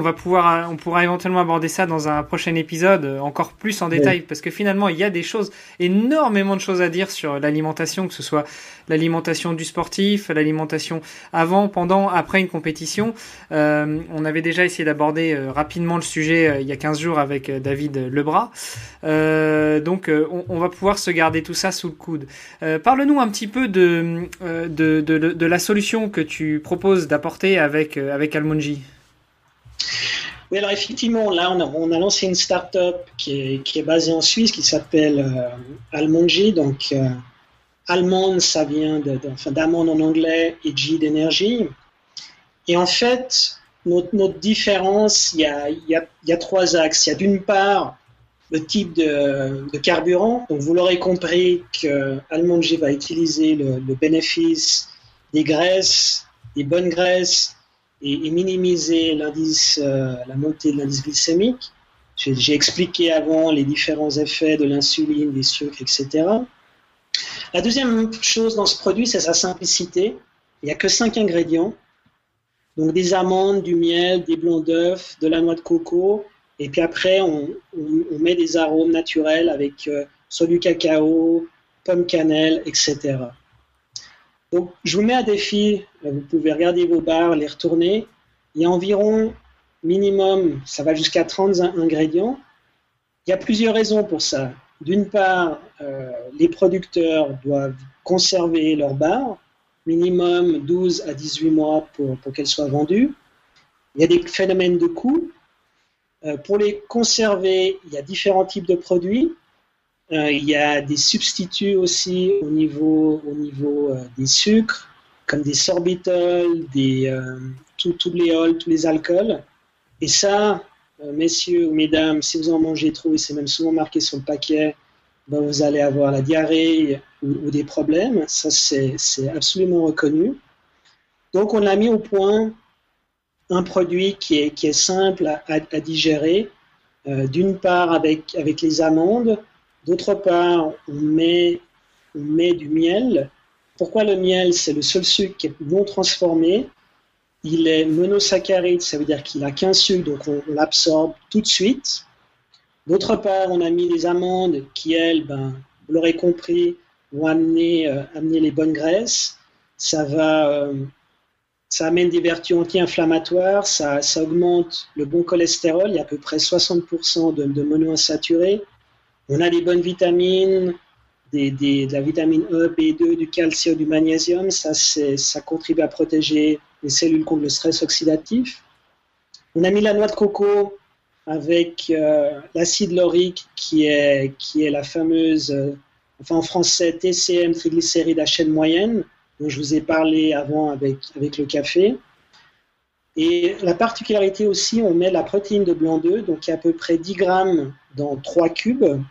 On va pouvoir, on pourra éventuellement aborder ça dans un prochain épisode euh, encore plus en détail parce que finalement il y a des choses, énormément de choses à dire sur l'alimentation, que ce soit l'alimentation du sportif, l'alimentation avant, pendant, après une compétition. Euh, on avait déjà essayé d'aborder euh, rapidement le sujet il y a 15 jours avec David Lebras. donc on, on, va pouvoir se garder tout ça sous le coude. Parle-nous un petit peu de, de, de, de, la solution que tu proposes d'apporter avec, avec Almonji. Oui, alors effectivement, là, on a, lancé une start-up qui est, basée en Suisse qui s'appelle euh. Donc, euh, allemande, ça vient d'amande en anglais et G d'énergie. Et en fait, notre, différence, il y, a, trois axes. Il y a d'une part le type de, de carburant. Donc, vous l'aurez compris que Almonji va utiliser le bénéfice des graisses, des bonnes graisses et, minimiser l'indice, euh, la montée de l'indice glycémique. J'ai expliqué avant les différents effets de l'insuline, des sucres, etc. La deuxième chose dans ce produit, c'est sa simplicité. Il n'y a que cinq ingrédients. Donc des amandes, du miel, des blancs d'œufs, de la noix de coco. Et puis après, on, met des arômes naturels avec euh, du cacao, pomme cannelle, etc. Donc, je vous mets à défi, vous pouvez regarder vos barres, les retourner. Il y a environ minimum, ça va jusqu'à 30 ingrédients. Il y a plusieurs raisons pour ça. D'une part, euh, les producteurs doivent conserver leurs barres, minimum 12 à 18 mois pour, qu'elles soient vendues. Il y a des phénomènes de coût. Euh, pour les conserver, il y a différents types de produits. Euh, il y a des substituts aussi au niveau, au niveau euh, des sucres, comme des sorbitols, des, euh, tous les tous les alcools. Et ça, messieurs ou mesdames, si vous en mangez trop, et c'est même souvent marqué sur le paquet, ben vous allez avoir la diarrhée ou, des problèmes. Ça, c'est absolument reconnu. Donc, on a mis au point un produit qui est, qui est simple à, digérer. D'une part, avec, avec les amandes, D'autre part, on met, on met du miel. Pourquoi le miel? C'est le seul sucre qui est non transformé. Il est monosaccharide, ça veut dire qu'il a qu'un sucre, donc on, l'absorbe tout de suite. D'autre part, on a mis les amandes qui, elles, ben, vous l'aurez compris, vont amener, euh, amener les bonnes graisses. Ça va, euh, ça amène des vertus anti-inflammatoires, ça, ça, augmente le bon cholestérol. Il y a à peu près 60% de, de monoinsaturés. On a des bonnes vitamines, de la vitamine E, B2, du calcium, du magnésium. Ça, contribue à protéger les cellules contre le stress oxydatif. On a mis la noix de coco avec euh, l'acide laurique qui est, la fameuse, euh, enfin en français, TCM, triglycérides à chaîne moyenne, dont je vous ai parlé avant avec le café. Et la particularité aussi, on met la protéine de blanc d'œuf, donc il y a à peu près 10 grammes dans 3 cubes.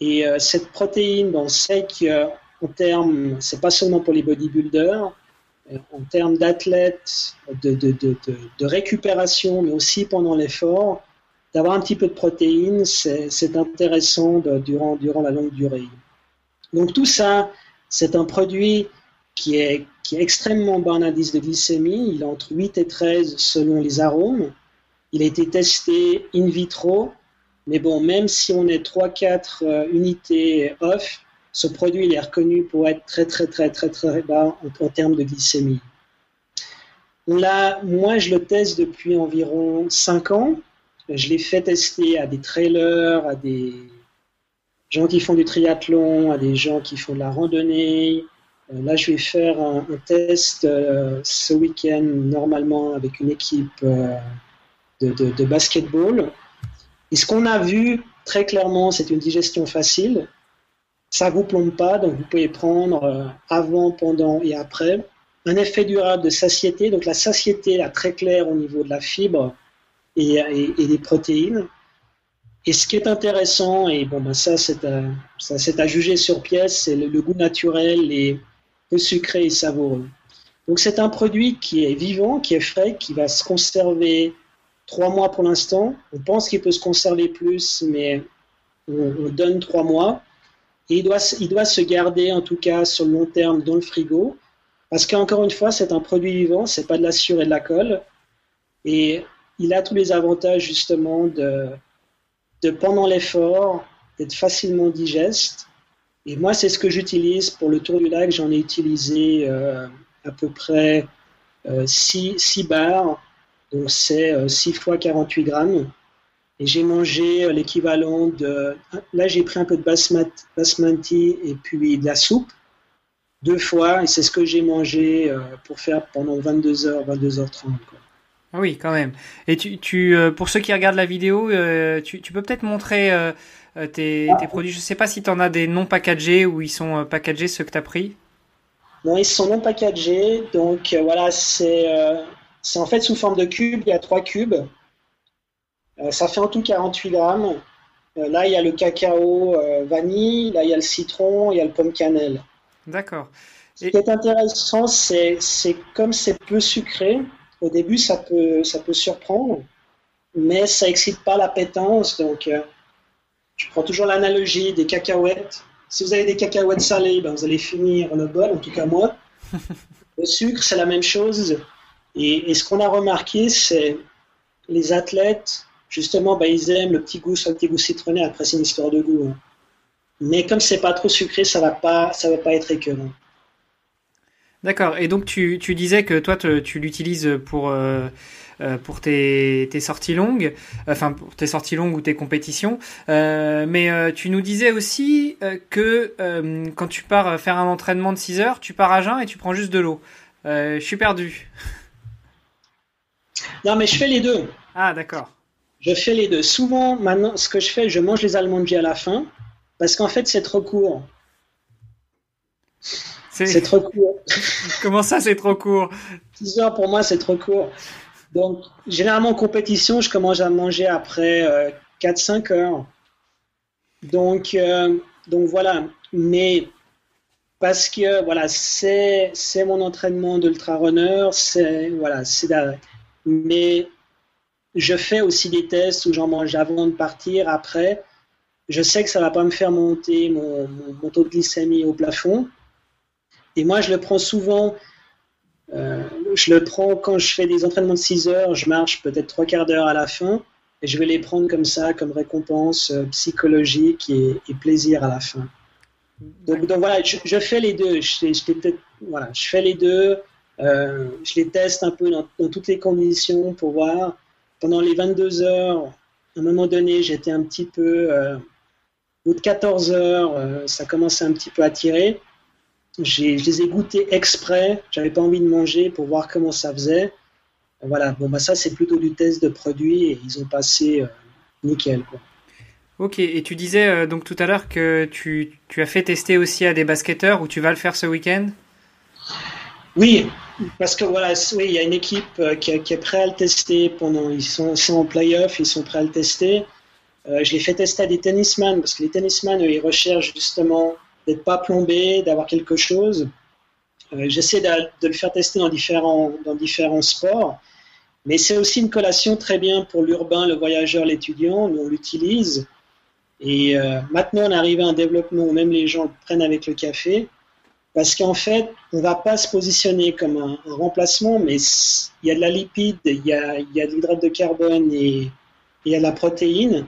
Et euh, cette protéine, on sait qu'en termes, c'est pas seulement pour les bodybuilders, euh, en termes d'athlètes, de, de, de, de, récupération, mais aussi pendant l'effort, d'avoir un petit peu de protéines, c'est intéressant durant, durant la longue durée. Donc tout ça, c'est un produit qui est, extrêmement bas en indice de glycémie. Il est entre 8 et 13 selon les arômes. Il a été testé in vitro mais bon, même si on est 3-4 euh, unités off, ce produit il est reconnu pour être très très très très très bas en, termes de glycémie. On moi je le teste depuis environ 5 ans. Je l'ai fait tester à des trailers, à des gens qui font du triathlon, à des gens qui font de la randonnée. Euh, là, je vais faire un, test euh, ce week-end normalement avec une équipe de, de, de basketball. Et ce qu'on a vu très clairement, c'est une digestion facile. Ça ne vous plombe pas, donc vous pouvez prendre euh, avant, pendant et après. Un effet durable de satiété, donc la satiété là, très claire au niveau de la fibre et, des protéines. Et ce qui est intéressant, et bon, ben ça c'est à, à, juger sur pièce, c'est le, goût naturel et peu sucré et savoureux. Donc c'est un produit qui est vivant, qui est frais, qui va se conserver trois mois pour l'instant. On pense qu'il peut se conserver plus, mais on, donne trois mois. Et il doit, il doit se garder, en tout cas, sur le long terme dans le frigo. Parce qu'encore une fois, c'est un produit vivant, c'est pas de la sûre et de la colle. Et il a tous les avantages justement de, de pendant l'effort, d'être facilement digeste. Et moi, c'est ce que j'utilise pour le Tour du Lac. J'en ai utilisé euh, à peu près 6, 6 bars, donc c'est 6 fois 48 grammes. Et j'ai mangé l'équivalent de. Là, j'ai pris un peu de basmati et puis de la soupe deux fois, et c'est ce que j'ai mangé euh, pour faire pendant 22h, 22h30. Ah oui, quand même. Et tu, tu euh, pour ceux qui regardent la vidéo, euh, tu, tu, peux peut-être montrer tes, tes, produits. Je ne sais pas si tu en as des non packagés ou ils sont packagés ceux que tu as pris. Non, ils sont non packagés. Donc voilà, c'est c'est en fait sous forme de cubes. Il y a trois cubes. ça fait en tout 48 grammes. là, il y a le cacao vanille, là, il y a le citron, il y a le pomme cannelle. D'accord. Ce qui est intéressant, c'est comme c'est peu sucré, au début ça peut, ça peut surprendre, mais ça excite pas l'appétence. Donc, euh, je prends toujours l'analogie des cacahuètes. Si vous avez des cacahuètes salées, ben, vous allez finir le bol, en tout cas moi. le sucre, c'est la même chose. Et, ce qu'on a remarqué, c'est les athlètes, justement, ben, ils aiment le petit goût, soit le petit goût citronné. Après, c'est une histoire de goût. Hein. Mais comme c'est pas trop sucré, ça va pas, ça va pas être écœurant. D'accord. Et donc tu, tu, disais que toi tu l'utilises pour euh, euh, pour tes, tes, sorties longues, enfin pour tes sorties longues ou tes compétitions. Euh, mais tu nous disais aussi que quand tu pars faire un entraînement de 6 heures, tu pars à jeun et tu prends juste de l'eau. je suis perdu. Non, mais je fais les deux. Ah, d'accord. Je fais les deux. Souvent, maintenant, ce que je fais, je mange les amandes à la fin. Parce qu'en fait, c'est trop court. C'est trop court. Comment ça, c'est trop court? 6 heures pour moi, c'est trop court. Donc, généralement en compétition, je commence à manger après 4-5 euh, heures. Donc, euh, donc voilà. Mais parce que voilà, c'est mon entraînement d'ultra-runner, c'est voilà, c'est Mais je fais aussi des tests où j'en mange avant de partir, après je sais que ça va pas me faire monter mon, taux de glycémie au plafond. Et moi, je le prends souvent, euh, je le prends quand je fais des entraînements de 6 heures, je marche peut-être trois quarts d'heure à la fin, et je vais les prendre comme ça, comme récompense euh, psychologique et, plaisir à la fin. Donc, voilà, je, fais les deux. Je, fais les deux. Euh, je les teste un peu dans, toutes les conditions pour voir. Pendant les 22 heures, à un moment donné, j'étais un petit peu bout de 14 heures, ça commençait un petit peu à tirer. Je les ai goûtés exprès, j'avais pas envie de manger pour voir comment ça faisait. Voilà, bon bah ça c'est plutôt du test de produit et ils ont passé euh, nickel quoi. Ok, et tu disais euh, donc tout à l'heure que tu, tu, as fait tester aussi à des basketteurs ou tu vas le faire ce week-end? Oui, parce que voilà, oui, il y a une équipe qui, est prête à le tester pendant, ils sont, ils sont en playoff, ils sont prêts à le tester. Euh, je l'ai fait tester à des tennisman parce que les tennisman, ils recherchent justement d'être pas plombés, d'avoir quelque chose. Euh, j'essaie de, le faire tester dans différents, dans différents sports. Mais c'est aussi une collation très bien pour l'urbain, le voyageur, l'étudiant. On l'utilise. Et euh, maintenant, on arrive à un développement où même les gens le prennent avec le café. Parce qu'en fait, on ne va pas se positionner comme un, remplacement, mais il y a de la lipide, il y a, y a de l'hydrate de carbone et il y a de la protéine.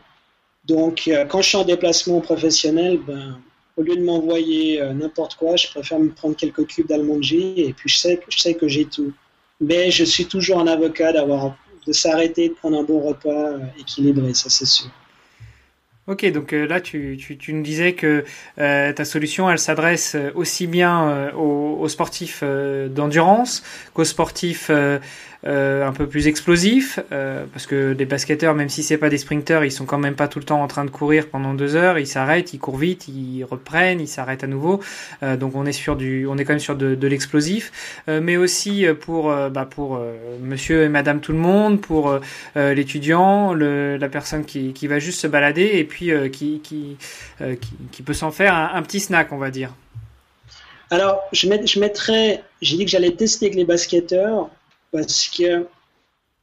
Donc, euh, quand je suis en déplacement professionnel, ben, au lieu de m'envoyer euh, n'importe quoi, je préfère me prendre quelques cubes d'almondji et puis je sais, je sais que j'ai tout. Mais je suis toujours un avocat d'avoir de s'arrêter, de prendre un bon repas euh, équilibré, ça c'est sûr. Ok, donc là tu, tu, tu, nous disais que ta solution elle s'adresse aussi bien aux, aux, sportifs d'endurance qu'aux sportifs euh, un peu plus explosif, euh, parce que les basketteurs, même si c'est pas des sprinteurs, ils sont quand même pas tout le temps en train de courir pendant deux heures. Ils s'arrêtent, ils courent vite, ils reprennent, ils s'arrêtent à nouveau. Euh, donc on est sur du, on est quand même sur de, de l'explosif, mais aussi pour bah, pour Monsieur et Madame tout le monde, pour l'étudiant, la personne qui, qui va juste se balader et puis qui qui, qui, qui peut s'en faire un, petit snack, on va dire. Alors, je, met, je mettrais, j'ai dit que j'allais tester avec les basketteurs. Parce que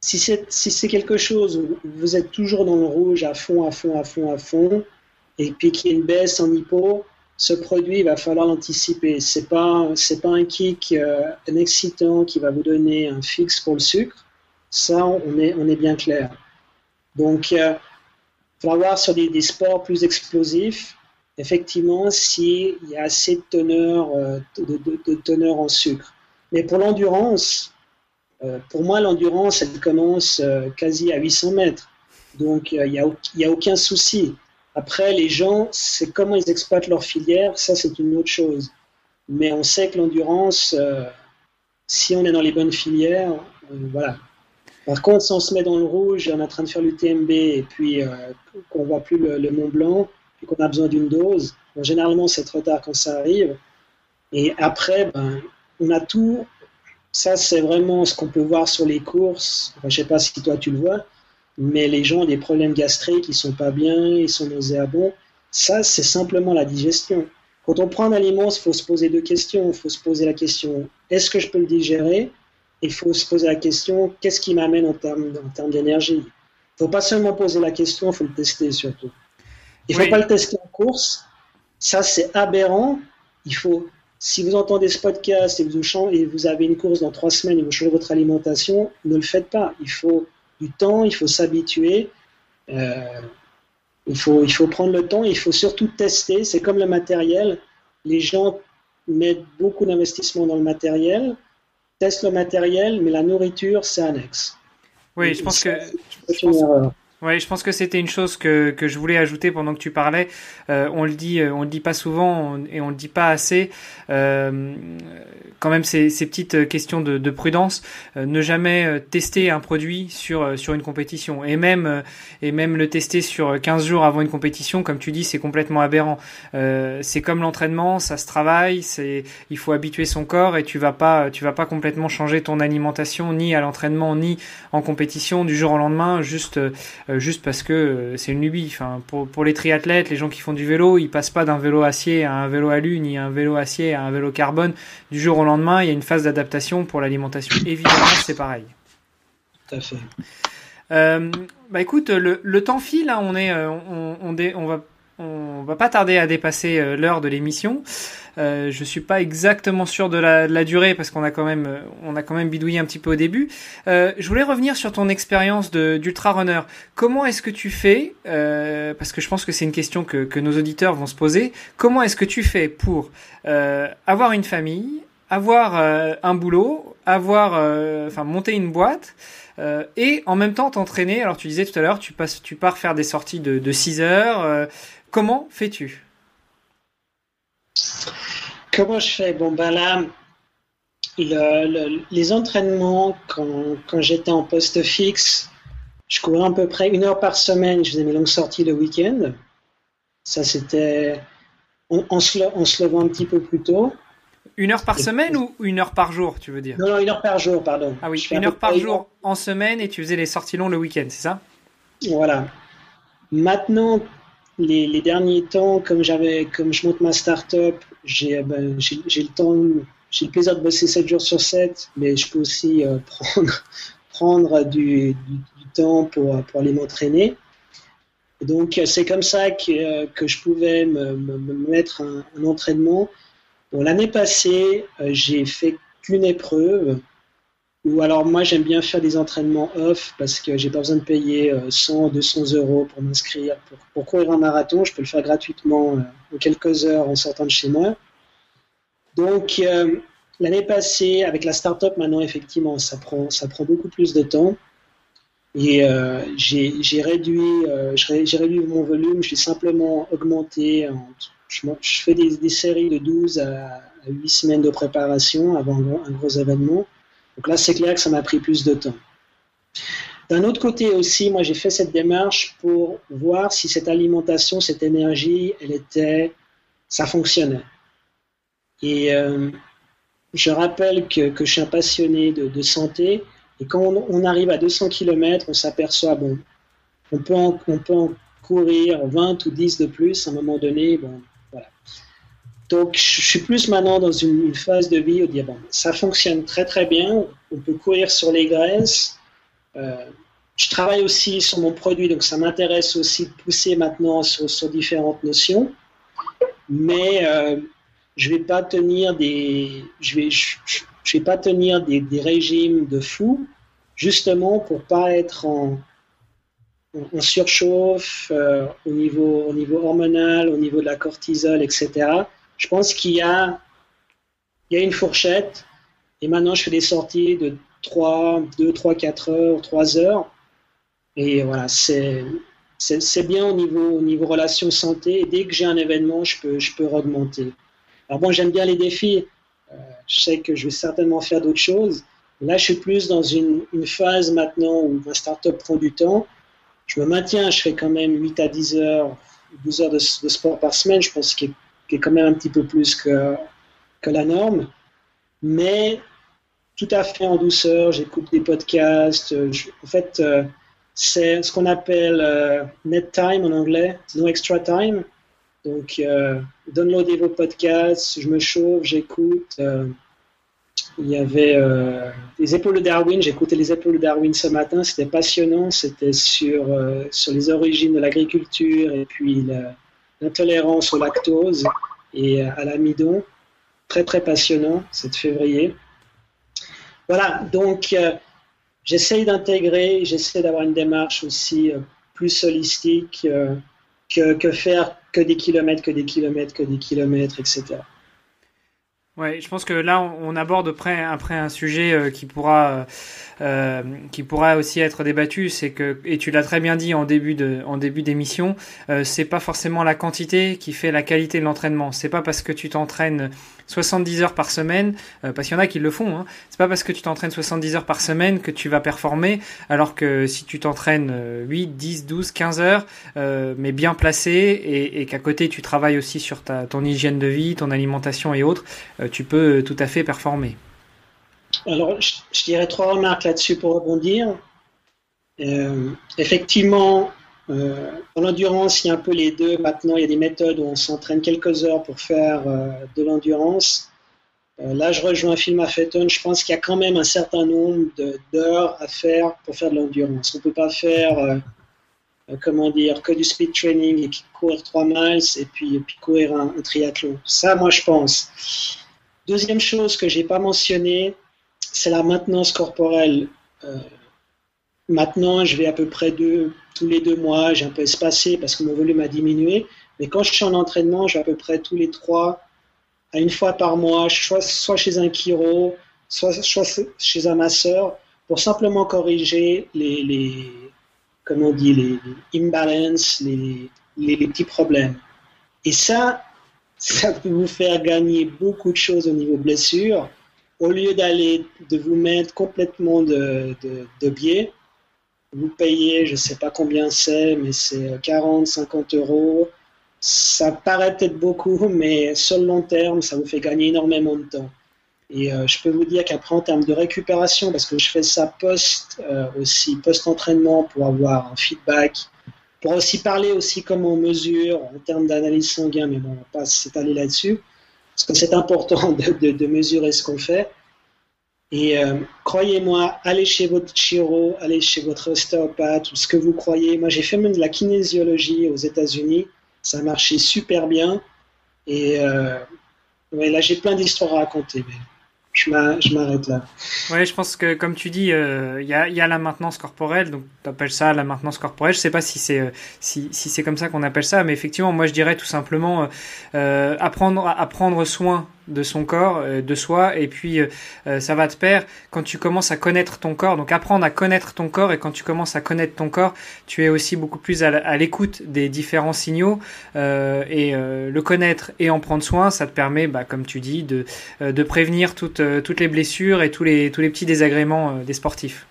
si c'est si quelque chose où vous êtes toujours dans le rouge à fond, à fond, à fond, à fond, et puis qu'il y a une baisse en hypo, ce produit, il va falloir l'anticiper. Ce n'est pas, pas un kick, euh, un excitant qui va vous donner un fixe pour le sucre. Ça, on est, on est bien clair. Donc, faut voir sur des, sports plus explosifs, effectivement, s'il y a assez de teneur, de, de teneur en sucre. Mais pour l'endurance, euh, pour moi, l'endurance, elle commence euh, quasi à 800 mètres. Donc, il n'y a, a, aucun souci. Après, les gens, c'est comment ils exploitent leur filière, ça, c'est une autre chose. Mais on sait que l'endurance, euh, si on est dans les bonnes filières, voilà. Par contre, si on se met dans le rouge on est en train de faire l'UTMB et puis qu'on ne voit plus le, Mont Blanc et qu'on a besoin d'une dose, généralement, c'est trop tard quand ça arrive. Et après, ben, on a tout ça, c'est vraiment ce qu'on peut voir sur les courses. je ne sais pas si toi tu le vois, mais les gens ont des problèmes gastriques, ils sont pas bien, ils sont nauséabonds. Ça, c'est simplement la digestion. Quand on prend un aliment, il faut se poser deux questions. Il faut se poser la question est-ce que je peux le digérer? Il faut se poser la question qu'est-ce qui m'amène en termes, en d'énergie? Il ne faut pas seulement poser la question, il faut le tester surtout. Il ne faut pas le tester en course. Ça, c'est aberrant. Il faut si vous entendez ce podcast et vous, et vous avez une course dans trois semaines et vous changez votre alimentation, ne le faites pas. Il faut du temps, il faut s'habituer. Euh, il, faut, il faut prendre le temps, il faut surtout tester. C'est comme le matériel. Les gens mettent beaucoup d'investissement dans le matériel, testent le matériel, mais la nourriture, c'est annexe. Oui, je pense que. Je pense, oui, je pense que c'était une chose que, que je voulais ajouter pendant que tu parlais. Euh, on le dit, euh, on le dit pas souvent et on le dit pas assez. Euh, quand même, ces, ces petites questions de, de prudence. Euh, ne jamais euh, tester un produit sur sur une compétition et même et même le tester sur 15 jours avant une compétition, comme tu dis, c'est complètement aberrant. c'est comme l'entraînement, ça se travaille. C'est il faut habituer son corps et tu vas pas tu vas pas complètement changer ton alimentation ni à l'entraînement ni en compétition du jour au lendemain. Juste euh, juste parce que euh, c'est une lubie. Enfin, pour, pour les triathlètes, les gens qui font du vélo, ils passent pas d'un vélo acier à un vélo alu, ni un vélo acier à un vélo carbone du jour au lendemain. Il y a une phase d'adaptation pour l'alimentation. Évidemment, c'est pareil. Tout à fait. Euh, bah écoute, le, le temps file, hein, on est, on, on, on, va, on va pas tarder à dépasser l'heure de l'émission. Euh, je suis pas exactement sûr de la, durée parce qu'on a quand même euh, on a quand même bidouillé un petit peu au début. Euh, je voulais revenir sur ton expérience d'ultra runner. Comment est-ce que tu fais euh, Parce que je pense que c'est une question que, que nos auditeurs vont se poser. Comment est-ce que tu fais pour euh, avoir une famille, avoir euh, un boulot, avoir enfin monter une boîte et en même temps t'entraîner? Alors tu disais tout à l'heure, tu passes, tu pars faire des sorties de, de 6 heures. comment fais-tu? Comment je fais? Bon, ben là, les entraînements, quand, j'étais en poste fixe, je courais à peu près une heure par semaine. Je faisais mes longues sorties le week-end. Ça, c'était en, se, levant un petit peu plus tôt. Une heure par semaine ou une heure par jour, tu veux dire? Non, non, une heure par jour, pardon. Ah oui, une heure par jour en semaine et tu faisais les sorties longues le week-end, c'est ça? Voilà. Maintenant, les, derniers temps, comme j'avais, comme je monte ma start-up, j'ai, euh, ben, le temps, j'ai le plaisir de bosser 7 jours sur 7, mais je peux aussi euh, prendre, prendre du, temps pour, pour aller m'entraîner. Donc c'est comme ça que, que je pouvais me, me, mettre un, entraînement. Bon, l'année passée, euh, j'ai fait qu'une épreuve ou alors moi j'aime bien faire des entraînements off parce que j'ai pas besoin de payer 100, euh, 200 euros pour m'inscrire. Pour, courir un marathon, je peux le faire gratuitement euh, en quelques heures en sortant de chez moi. Donc euh, l'année passée, avec la start-up maintenant effectivement, ça prend, ça prend beaucoup plus de temps. Et j'ai réduit, j'ai réduit mon volume, je l'ai simplement augmenté. je, fais des, séries de 12 à, 8 semaines de préparation avant un gros événement. Donc là, c'est clair que ça m'a pris plus de temps. D'un autre côté aussi, moi, j'ai fait cette démarche pour voir si cette alimentation, cette énergie, elle était, ça fonctionnait. Et euh, je rappelle que, je suis un passionné de, santé. Et quand on, arrive à 200 km, on s'aperçoit, bon, on peut, en courir 20 ou 10 de plus à un moment donné. Donc, je suis plus maintenant dans une, phase de vie où dire, bon, ça fonctionne très très bien, on peut courir sur les graisses. Euh, je travaille aussi sur mon produit, donc ça m'intéresse aussi de pousser maintenant sur, différentes notions. Mais euh, je vais vais, pas tenir des, régimes de fou justement pour pas être en, en surchauffe euh, au, niveau, au niveau hormonal, au niveau de la cortisol, etc. Je pense qu'il y a, une fourchette. Et maintenant, je fais des sorties de 3, 2, 3, 4 heures, 3 heures. Et voilà, c'est, bien au niveau, au niveau relation santé. Et dès que j'ai un événement, je peux, je peux augmenter. Alors bon, j'aime bien les défis. Euh, je sais que je vais certainement faire d'autres choses. Là, je suis plus dans une, une phase maintenant où ma startup prend du temps je me maintiens, je fais quand même 8 à 10 heures, 12 heures de, sport par semaine, je pense qu'il est, quand même un petit peu plus que, la norme. Mais tout à fait en douceur, j'écoute des podcasts. en fait, euh, c'est ce qu'on appelle euh, net time en anglais, no extra time. Donc, euh, downloadez vos podcasts, je me chauffe, j'écoute. Il y avait euh, les épaules de Darwin, écouté les épaules de Darwin ce matin, c'était passionnant, c'était sur, euh, sur les origines de l'agriculture et puis l'intolérance au lactose et à l'amidon. Très très passionnant, c'est février. Voilà, donc euh, j'essaye d'intégrer, j'essaie d'avoir une démarche aussi plus holistique que, que faire que des kilomètres, que des kilomètres, que des kilomètres, etc. Ouais, je pense que là, on, aborde après, après un sujet euh, qui pourra, euh, qui pourra aussi être débattu. C'est que, et tu l'as très bien dit en début de, en début d'émission, euh, c'est pas forcément la quantité qui fait la qualité de l'entraînement. C'est pas parce que tu t'entraînes 70 heures par semaine, euh, parce qu'il y en a qui le font. Hein. C'est pas parce que tu t'entraînes 70 heures par semaine que tu vas performer, alors que si tu t'entraînes 8, 10, 12, 15 heures, euh, mais bien placé, et, qu'à côté tu travailles aussi sur ta, ton hygiène de vie, ton alimentation et autres, euh, tu peux tout à fait performer. Alors, je dirais trois remarques là-dessus pour rebondir. effectivement, euh, en l'endurance, il y a un peu les deux. Maintenant, il y a des méthodes où on s'entraîne quelques heures pour faire euh, de l'endurance. Euh, là, je rejoins Phil Maffeton. Je pense qu'il y a quand même un certain nombre d'heures à faire pour faire de l'endurance. On ne peut pas faire, comment dire, que du speed training et courir 3 miles et puis, courir un, un, triathlon. Ça, moi, je pense. Deuxième chose que j'ai pas mentionnée, c'est la maintenance corporelle. Maintenant, je vais à peu près tous les deux mois, j'ai un peu espacé parce que mon volume a diminué. Mais quand je suis en entraînement, j'ai à peu près tous les trois à une fois par mois, soit, chez un chiro, soit, chez un masseur, pour simplement corriger les, les comment on dit, les, imbalances, les, petits problèmes. Et ça, ça peut vous faire gagner beaucoup de choses au niveau blessure. Au lieu d'aller, de vous mettre complètement de biais, vous payez, je ne sais pas combien c'est, mais c'est 40, 50 euros. Ça paraît peut-être beaucoup, mais sur le long terme, ça vous fait gagner énormément de temps. Et euh, je peux vous dire qu'après, en termes de récupération, parce que je fais ça post euh, aussi, post-entraînement pour avoir un feedback, pour aussi parler aussi comment on mesure en termes d'analyse sanguine, mais bon, on va pas s'étaler là-dessus, parce que c'est important de, de mesurer ce qu'on fait. Et euh, croyez-moi, allez chez votre chiro, allez chez votre ostéopathe ou ce que vous croyez. Moi, j'ai fait même de la kinésiologie aux États-Unis. Ça a marché super bien. Et euh, là, j'ai plein d'histoires à raconter. Mais je m'arrête là. Ouais, je pense que comme tu dis, euh, il y, a, la maintenance corporelle, donc tu appelles ça la maintenance corporelle. Je sais pas si c'est si, c'est comme ça qu'on appelle ça, mais effectivement, moi je dirais tout simplement apprendre à prendre soin de son corps, de soi, et puis ça va te pair quand tu commences à connaître ton corps. Donc apprendre à connaître ton corps, et quand tu commences à connaître ton corps, tu es aussi beaucoup plus à l'écoute des différents signaux, et le connaître et en prendre soin, ça te permet, bah, comme tu dis, de, de prévenir toute euh, toutes les blessures et tous les, tous les petits désagréments euh, des sportifs.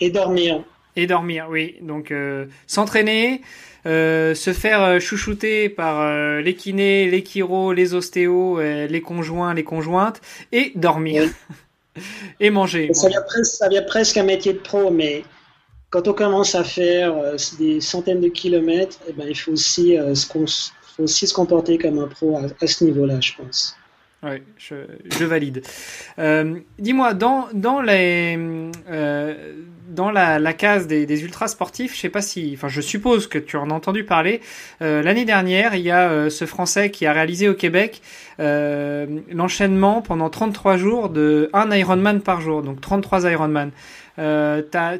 Et dormir. Et dormir, oui. Donc euh, s'entraîner, se faire chouchouter par les kinés, les chiros, les ostéos, les conjoints, les conjointes, et dormir. et manger. Ça vient, presque, presque, un métier de pro, mais quand on commence à faire des centaines de kilomètres, eh ben, il faut aussi, se, faut aussi se comporter comme un pro à ce niveau-là, je pense. Oui, je, valide. Euh, dis-moi, dans, dans, les, euh, dans la, case des, ultras sportifs, je sais pas si, enfin, je suppose que tu en as entendu parler. Euh, l'année dernière, il y a ce Français qui a réalisé au Québec l'enchaînement pendant 33 jours de un Ironman par jour, donc 33 Ironman.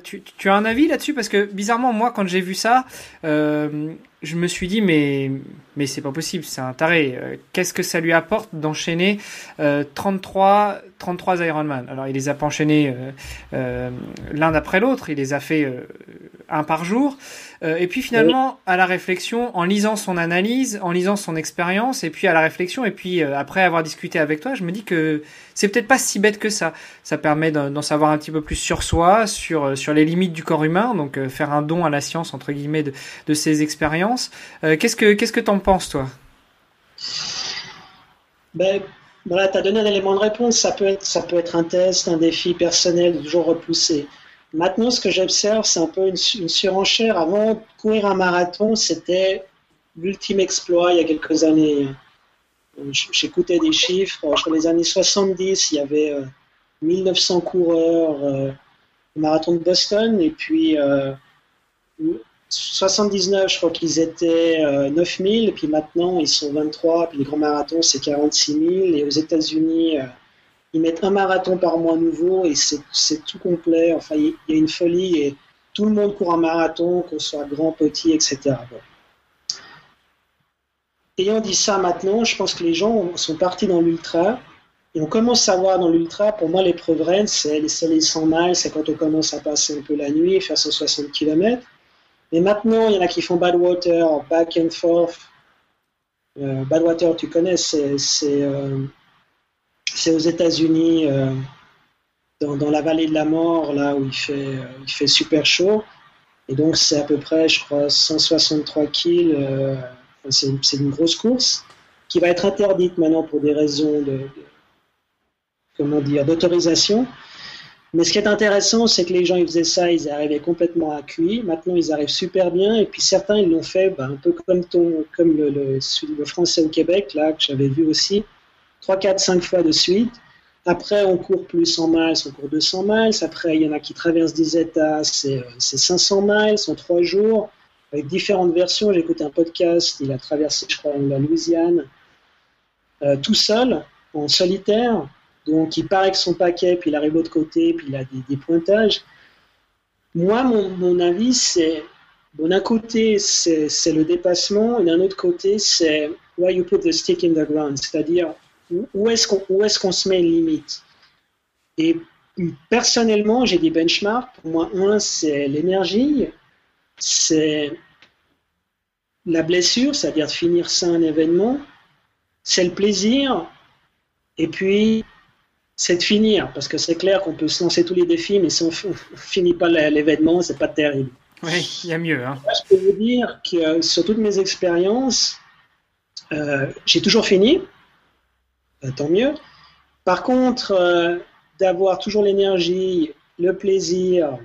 tu, tu, as un avis là-dessus? Parce que bizarrement moi quand j'ai vu ça, je me suis dit mais mais c'est pas possible, c'est un taré. Euh, qu'est-ce que ça lui apporte d'enchaîner 33 33 Ironman? Alors il les a pas enchaînés euh, euh, l'un après l'autre, il les a fait un par jour. et puis finalement à la réflexion, en lisant son analyse, en lisant son expérience, et puis à la réflexion, et puis après avoir discuté avec toi, je me dis que c'est peut-être pas si bête que ça. Ça permet d'en savoir un petit peu plus sur soi, sur sur les limites du corps humain, donc faire un don à la science entre guillemets de, de ses expériences. qu'est-ce que qu'est-ce que t'en penses, toi? Ben, voilà, tu as donné un élément de réponse. Ça peut, être, ça peut être un test, un défi personnel, toujours repoussé. Maintenant, ce que j'observe, c'est un peu une, surenchère. Avant courir un marathon, c'était l'ultime exploit il y a quelques années. J'écoutais des chiffres. Dans les années 70, il y avait 1900 euh, coureurs euh, au marathon de Boston. Et puis, euh, 79, je crois qu'ils étaient 9000, euh, puis maintenant ils sont 23, puis les grands marathons c'est 46 000, et aux États-Unis, euh, ils mettent un marathon par mois nouveau, et c'est tout complet. Enfin, il y, a une folie, et tout le monde court un marathon, qu'on soit grand, petit, etc. Ayant dit ça maintenant, je pense que les gens sont partis dans l'ultra, et on commence à voir dans l'ultra, pour moi l'épreuve reine, c'est les 100 miles, c'est quand on commence à passer un peu la nuit, faire 160 km. Mais maintenant, il y en a qui font Badwater, Back and Forth. Euh, Badwater, tu connais, c'est euh, aux États-Unis, euh, dans, la vallée de la mort, là où il fait, il fait super chaud. Et donc, c'est à peu près, je crois, 163 kills. c'est une grosse course qui va être interdite maintenant pour des raisons comment dire, d'autorisation. Mais ce qui est intéressant, c'est que les gens, ils faisaient ça, ils arrivaient complètement à. Maintenant, ils arrivent super bien. Et puis certains, ils l'ont fait ben, un peu comme, le, français au Québec, là, que j'avais vu aussi, 3, 4, 5 fois de suite. Après, on court plus 100 miles, on court 200 miles. Après, il y en a qui traversent des États, c'est 500 miles en 3 jours, avec différentes versions. J'ai écouté un podcast, il a traversé, je crois, la Louisiane, euh, tout seul, en solitaire. Donc il part avec son paquet, puis il arrive de l'autre côté, puis il a des, pointages. Moi, mon, avis, c'est, bon, d'un côté, c'est le dépassement, et d'un autre côté, c'est why you put the stick in the ground, c'est-à-dire où est-ce qu'on est qu'on se met une limite. Et personnellement, j'ai des benchmarks. Pour moi, un, c'est l'énergie, c'est la blessure, c'est-à-dire de finir ça un événement, c'est le plaisir, et puis c'est de finir, parce que c'est clair qu'on peut se lancer tous les défis, mais si on ne finit pas l'événement, c'est pas terrible. Oui, il y a mieux. Hein. Je peux vous dire que sur toutes mes expériences, euh, j'ai toujours fini, euh, tant mieux. Par contre, d'avoir toujours l'énergie, le plaisir,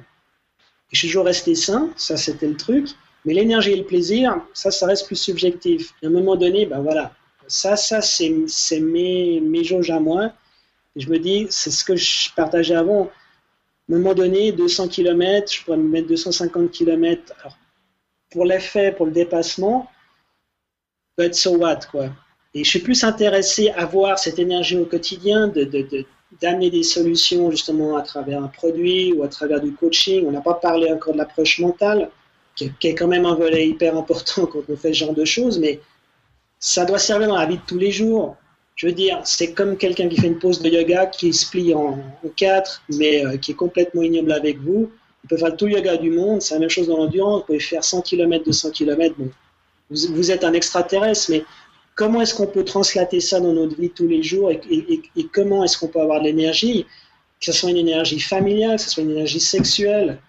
suis toujours resté sain, ça c'était le truc, mais l'énergie et le plaisir, ça, ça reste plus subjectif. à un moment donné, ben voilà, ça, ça c'est mes, mes jauges à moi je me dis, c'est ce que je partageais avant. À un moment donné, 200 km, je pourrais me mettre 250 km. Alors, pour l'effet, pour le dépassement, but so what, quoi. Et je suis plus intéressé à voir cette énergie au quotidien, de, d'amener des solutions justement à travers un produit ou à travers du coaching. On n'a pas parlé encore de l'approche mentale, qui est, quand même un volet hyper important quand on fait ce genre de choses, mais ça doit servir dans la vie de tous les jours. Je veux dire, c'est comme quelqu'un qui fait une pause de yoga qui se plie en, quatre, mais euh, qui est complètement ignoble avec vous. On peut faire tout le yoga du monde, c'est la même chose dans l'endurance. Vous pouvez faire 100 km, 200 km. Bon, vous, êtes un extraterrestre, mais comment est-ce qu'on peut translater ça dans notre vie tous les jours et, comment est-ce qu'on peut avoir de l'énergie, que ce soit une énergie familiale, que ce soit une énergie sexuelle?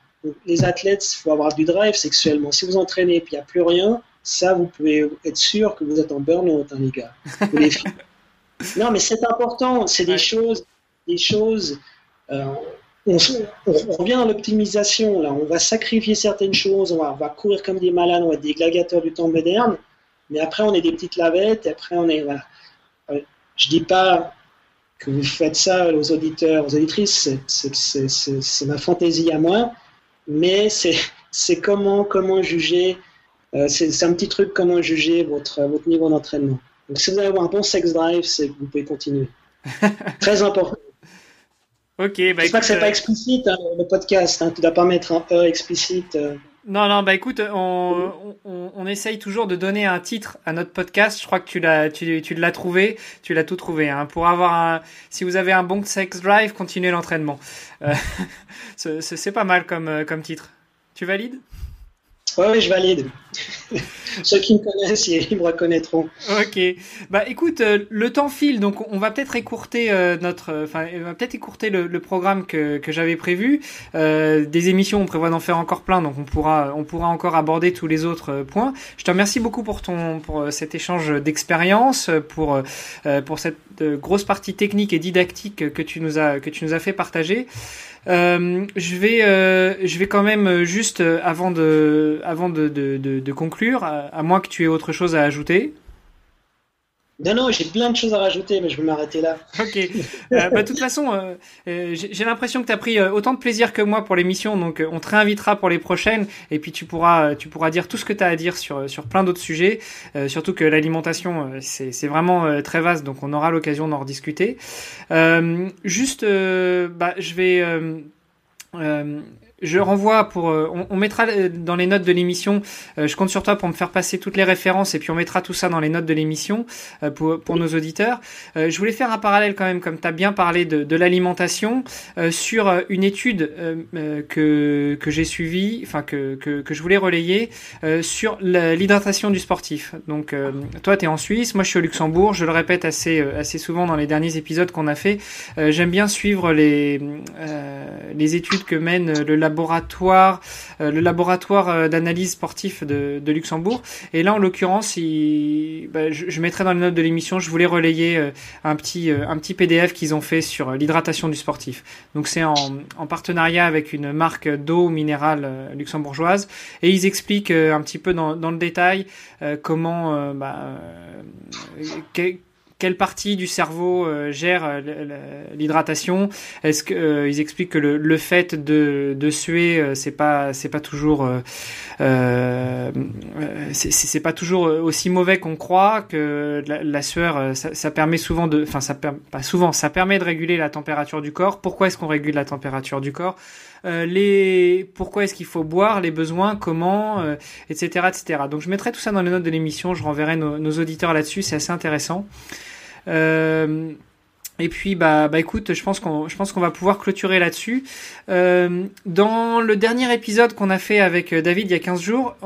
les athlètes, il faut avoir du drive sexuellement. Si vous entraînez et qu'il n'y a plus rien, ça, vous pouvez être sûr que vous êtes en burn-out, hein, les gars. les. Non, mais c'est important. C'est des choses, des choses. Euh, on, revient à l'optimisation. Là, on va sacrifier certaines choses. On va, courir comme des malades. On va être des gladiateurs du temps moderne. Mais après, on est des petites lavettes. Et après, on est je dis pas que vous faites ça aux auditeurs, aux auditrices, c'est ma fantaisie à moi, mais c'est comment, comment juger, euh, c'est un petit truc comment juger votre, votre niveau d'entraînement. Donc si vous avez un bon sex drive, vous pouvez continuer. Très important. Ok, bah, J'espère que c'est pas euh, explicite hein, le podcast. Hein, tu dois pas mettre un E explicite. Euh. Non, non, bah écoute, on, on, on, essaye toujours de donner un titre à notre podcast. Je crois que tu l'as, tu, tu l'as trouvé, tu l'as tout trouvé. Hein. Pour avoir un, si vous avez un bon sex drive, continuez l'entraînement. Euh, c'est pas mal comme, euh, comme titre. Tu valides? Oui, je valide. Ceux qui me connaissent, ils me reconnaîtront. Ok. Bah, écoute, euh, le temps file, donc on va peut-être écourter euh, notre, enfin, on va peut-être écourter le, le, programme que, que j'avais prévu. Euh, des émissions, on prévoit d'en faire encore plein, donc on pourra, on pourra encore aborder tous les autres euh, points. Je te remercie beaucoup pour ton, pour cet échange d'expérience, pour, pour cette grosse partie technique et didactique que tu nous as, que tu nous as fait partager. Euh, je vais, euh, je vais quand même juste euh, avant de, avant de, conclure, à, moins que tu aies autre chose à ajouter. Non, non, j'ai plein de choses à rajouter, mais je vais m'arrêter là. Ok. Euh, bah, de toute façon, euh, euh j'ai l'impression que tu as pris autant de plaisir que moi pour l'émission, donc on te réinvitera pour les prochaines, et puis tu pourras, tu pourras dire tout ce que tu as à dire sur, sur plein d'autres sujets, surtout que l'alimentation, c'est vraiment très vaste, donc on aura l'occasion d'en rediscuter. juste, bah, je vais je renvoie pour, euh, on, mettra euh, dans les notes de l'émission. Euh, je compte sur toi pour me faire passer toutes les références et puis on mettra tout ça dans les notes de l'émission pour, pour nos auditeurs. je voulais faire un parallèle quand même, comme tu as bien parlé de, de l'alimentation, sur une étude que que j'ai suivie, enfin que, que, que je voulais relayer sur l'hydratation du sportif. Donc toi tu es en Suisse, moi je suis au Luxembourg. Je le répète assez assez souvent dans les derniers épisodes qu'on a fait. J'aime bien suivre les les études que mène le lab laboratoire, euh, le laboratoire euh, d'analyse sportif de, Luxembourg. Et là, en l'occurrence, bah, je, mettrai dans les notes de l'émission, je voulais relayer euh, un petit, un petit PDF qu'ils ont fait sur l'hydratation du sportif. Donc c'est en, partenariat avec une marque d'eau minérale luxembourgeoise. Et ils expliquent un petit peu dans, le détail comment... Bah, quelle partie du cerveau euh, gère euh, l'hydratation Est-ce que euh, ils expliquent que le, fait de, suer, c'est pas c'est pas toujours c'est pas toujours aussi mauvais qu'on croit que la, sueur ça, permet souvent de enfin ça pas souvent ça permet de réguler la température du corps. Pourquoi est-ce qu'on régule la température du corps? Les pourquoi est-ce qu'il faut boire, les besoins, comment, etc., etc. Donc je mettrai tout ça dans les notes de l'émission, je renverrai nos auditeurs là-dessus, c'est assez intéressant. Euh, et puis bah bah écoute, je pense qu'on je pense qu'on va pouvoir clôturer là-dessus. Euh, dans le dernier épisode qu'on a fait avec euh, David il y a 15 jours,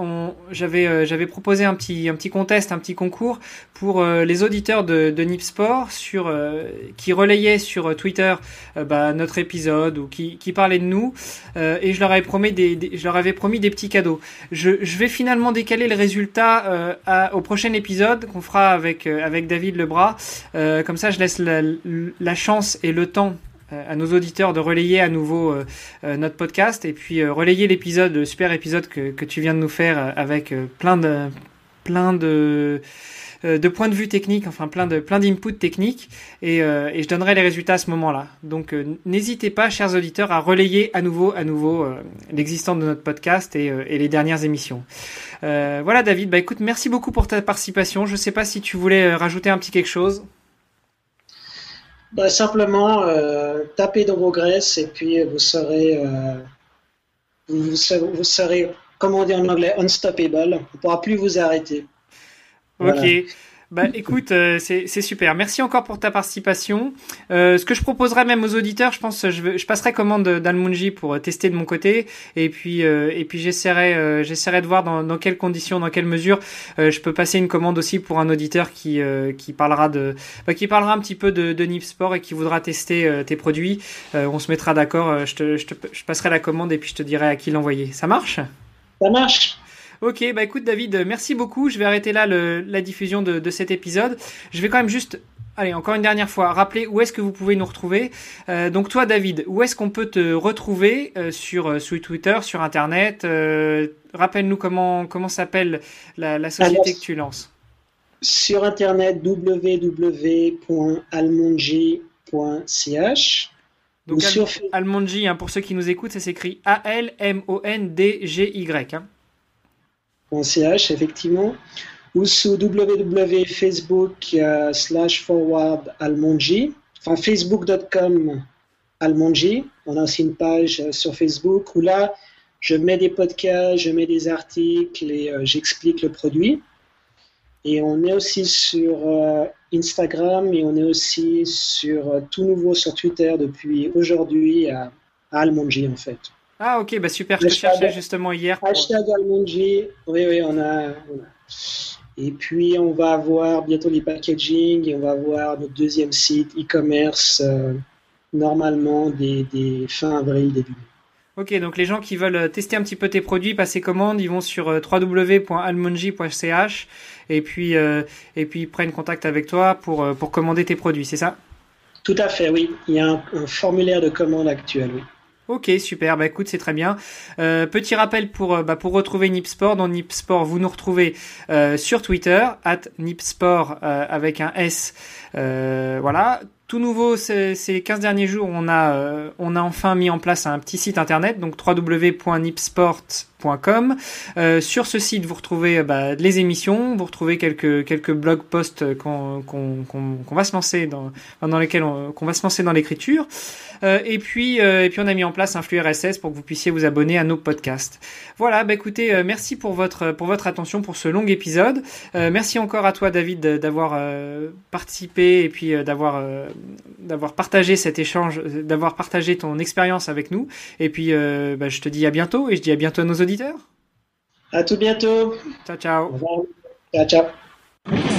j'avais euh, j'avais proposé un petit un petit contest, un petit concours pour les auditeurs de, de Nip Sport sur qui relayaient sur Twitter bah, notre épisode ou qui qui parlaient de nous et je leur avais promis des, je leur avais promis des petits cadeaux. Je je vais finalement décaler le résultat au prochain épisode qu'on fera avec avec David Lebras. comme ça, je laisse la la chance et le temps euh, à nos auditeurs de relayer à nouveau euh, euh, notre podcast et puis relayer l'épisode, le super épisode que, tu viens de nous faire avec plein de plein de points de vue techniques, enfin plein de plein d'inputs techniques, et, et, je donnerai les résultats à ce moment-là. Donc n'hésitez pas, chers auditeurs, à relayer à nouveau à nouveau l'existence de notre podcast et, et, les dernières émissions. voilà, David. Bah écoute, merci beaucoup pour ta participation. Je sais pas si tu voulais rajouter un petit quelque chose. Bah, simplement, euh, tapez dans vos graisses et puis vous serez, euh, vous, serez, vous serez, comment on dit en anglais, unstoppable. On ne pourra plus vous arrêter. Ok. Bah écoute, euh, c'est super. Merci encore pour ta participation. Euh, ce que je proposerais même aux auditeurs, je pense, je, je passerai commande d'Almunji pour euh, tester de mon côté, et puis euh, et puis j'essaierai euh, j'essaierai de voir dans, dans quelles conditions, dans quelles mesures je peux passer une commande aussi pour un auditeur qui qui parlera de bah, qui parlera un petit peu de, de Nip Sport et qui voudra tester tes produits. on se mettra d'accord. Je te, je te je passerai la commande et puis je te dirai à qui l'envoyer. Ça marche? Ça marche. Ok, bah écoute David, merci beaucoup. Je vais arrêter là le, la diffusion de, de, cet épisode. Je vais quand même juste, allez, encore une dernière fois, rappeler où est-ce que vous pouvez nous retrouver. Euh, donc toi David, où est-ce qu'on peut te retrouver euh, sur, euh, sur Twitter, sur Internet euh, Rappelle-nous comment, comment s'appelle la, la société que tu lances. sur internet www.almonji.ch. Donc sur... Almonji, hein, pour ceux qui nous écoutent, ça s'écrit A-L-M-O-N-D-G-Y. Hein. .ch, effectivement. Ou sous www.facebook euh, slash forward almonji. Enfin, facebook.com almonji. On a aussi une page euh, sur Facebook où là, je mets des podcasts, je mets des articles et euh, j'explique le produit. Et on est aussi sur Instagram et on est aussi sur tout nouveau sur Twitter depuis aujourd'hui à, Almonji en fait. Ah ok, bah super, je cherchais justement hier. Hashtag Almonji, oui, oui, on a, Et puis on va avoir bientôt les packaging et on va avoir notre deuxième site e-commerce normalement des, des fin avril, début mai. Ok, donc les gens qui veulent euh, tester un petit peu tes produits, passer commande, ils vont sur euh, www.almonji.ch et puis euh, et puis ils prennent contact avec toi pour pour commander tes produits, c'est ça? Tout à fait, oui. Il y a un, formulaire de commande actuel, oui. Ok, super. Bah écoute, c'est très bien. petit rappel pour bah, pour retrouver Nipsport. Dans Nipsport, vous nous retrouvez sur Twitter at Nipsport avec un S. voilà tout nouveau ces, 15 derniers jours, on a, euh, on a enfin mis en place un petit site internet, donc www.nipsport.com. Euh, sur ce site, vous retrouvez euh, bah, les émissions, vous retrouvez quelques, quelques blog posts qu'on va se lancer dans, dans lesquels on, qu'on va se lancer dans l'écriture. Euh, et puis, euh, et puis on a mis en place un flux RSS pour que vous puissiez vous abonner à nos podcasts. Voilà, bah écoutez, euh, merci pour votre pour votre attention pour ce long épisode. merci encore à toi, David, d'avoir participé et puis d'avoir d'avoir partagé cet échange, d'avoir partagé ton expérience avec nous. Et puis, bah, je te dis à bientôt et je dis à bientôt à nos auditeurs. À tout bientôt. Ciao, ciao. Ciao, ciao.